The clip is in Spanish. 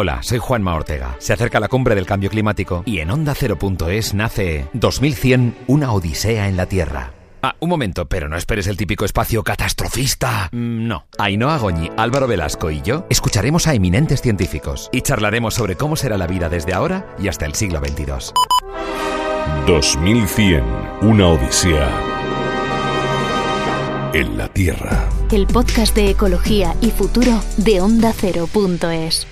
Hola, soy Juanma Ortega. Se acerca la cumbre del cambio climático y en Onda Cero.es nace 2100, una odisea en la Tierra. Ah, un momento, pero no esperes el típico espacio catastrofista. Mm, no. Ainhoa Goñi, Álvaro Velasco y yo escucharemos a eminentes científicos y charlaremos sobre cómo será la vida desde ahora y hasta el siglo 22. 2100, una odisea en la Tierra. El podcast de ecología y futuro de OndaCero.es.